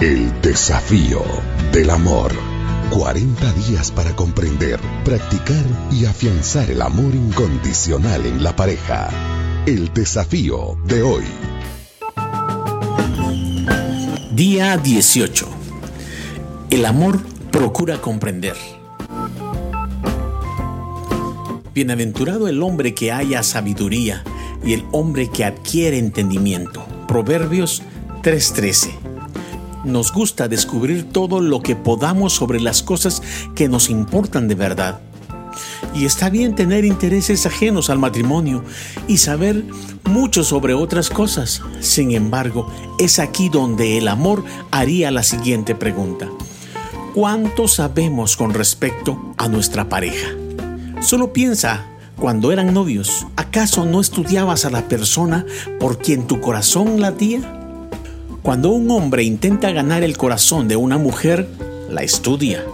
El desafío del amor. 40 días para comprender, practicar y afianzar el amor incondicional en la pareja. El desafío de hoy. Día 18. El amor procura comprender. Bienaventurado el hombre que haya sabiduría y el hombre que adquiere entendimiento. Proverbios 3:13 nos gusta descubrir todo lo que podamos sobre las cosas que nos importan de verdad. Y está bien tener intereses ajenos al matrimonio y saber mucho sobre otras cosas. Sin embargo, es aquí donde el amor haría la siguiente pregunta. ¿Cuánto sabemos con respecto a nuestra pareja? Solo piensa, cuando eran novios, ¿acaso no estudiabas a la persona por quien tu corazón latía? Cuando un hombre intenta ganar el corazón de una mujer, la estudia.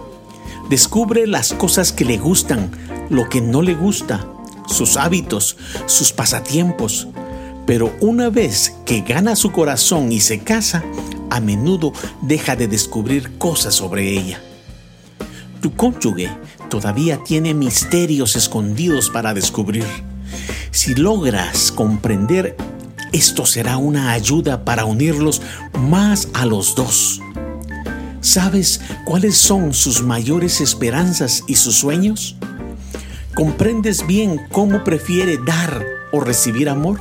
Descubre las cosas que le gustan, lo que no le gusta, sus hábitos, sus pasatiempos. Pero una vez que gana su corazón y se casa, a menudo deja de descubrir cosas sobre ella. Tu cónyuge todavía tiene misterios escondidos para descubrir. Si logras comprender esto será una ayuda para unirlos más a los dos. ¿Sabes cuáles son sus mayores esperanzas y sus sueños? ¿Comprendes bien cómo prefiere dar o recibir amor?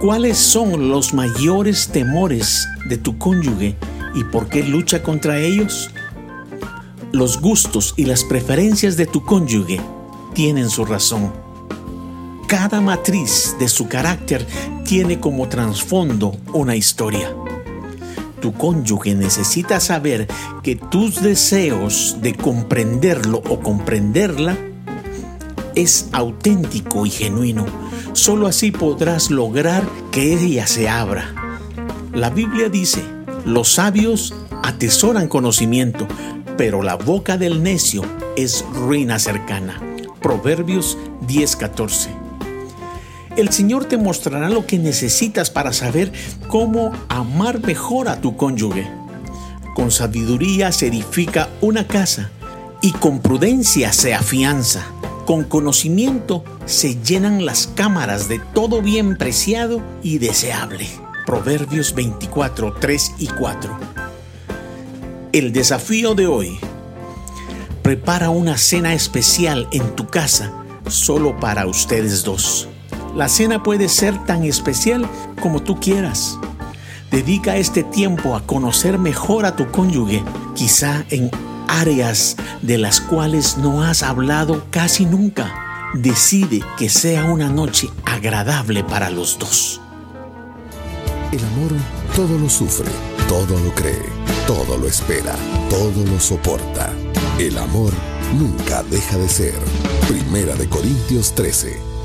¿Cuáles son los mayores temores de tu cónyuge y por qué lucha contra ellos? Los gustos y las preferencias de tu cónyuge tienen su razón. Cada matriz de su carácter tiene como trasfondo una historia. Tu cónyuge necesita saber que tus deseos de comprenderlo o comprenderla es auténtico y genuino. Solo así podrás lograr que ella se abra. La Biblia dice, los sabios atesoran conocimiento, pero la boca del necio es ruina cercana. Proverbios 10:14 el Señor te mostrará lo que necesitas para saber cómo amar mejor a tu cónyuge. Con sabiduría se edifica una casa y con prudencia se afianza. Con conocimiento se llenan las cámaras de todo bien preciado y deseable. Proverbios 24, 3 y 4. El desafío de hoy. Prepara una cena especial en tu casa solo para ustedes dos. La cena puede ser tan especial como tú quieras. Dedica este tiempo a conocer mejor a tu cónyuge, quizá en áreas de las cuales no has hablado casi nunca. Decide que sea una noche agradable para los dos. El amor todo lo sufre, todo lo cree, todo lo espera, todo lo soporta. El amor nunca deja de ser. Primera de Corintios 13